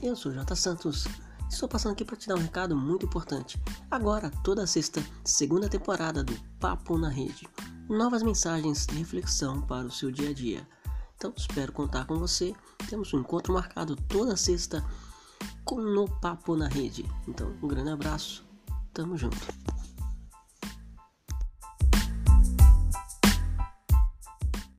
Eu sou J Santos. Estou passando aqui para te dar um recado muito importante. Agora, toda sexta, segunda temporada do Papo na Rede. Novas mensagens de reflexão para o seu dia a dia. Então, espero contar com você. Temos um encontro marcado toda sexta com no Papo na Rede. Então, um grande abraço. Tamo junto.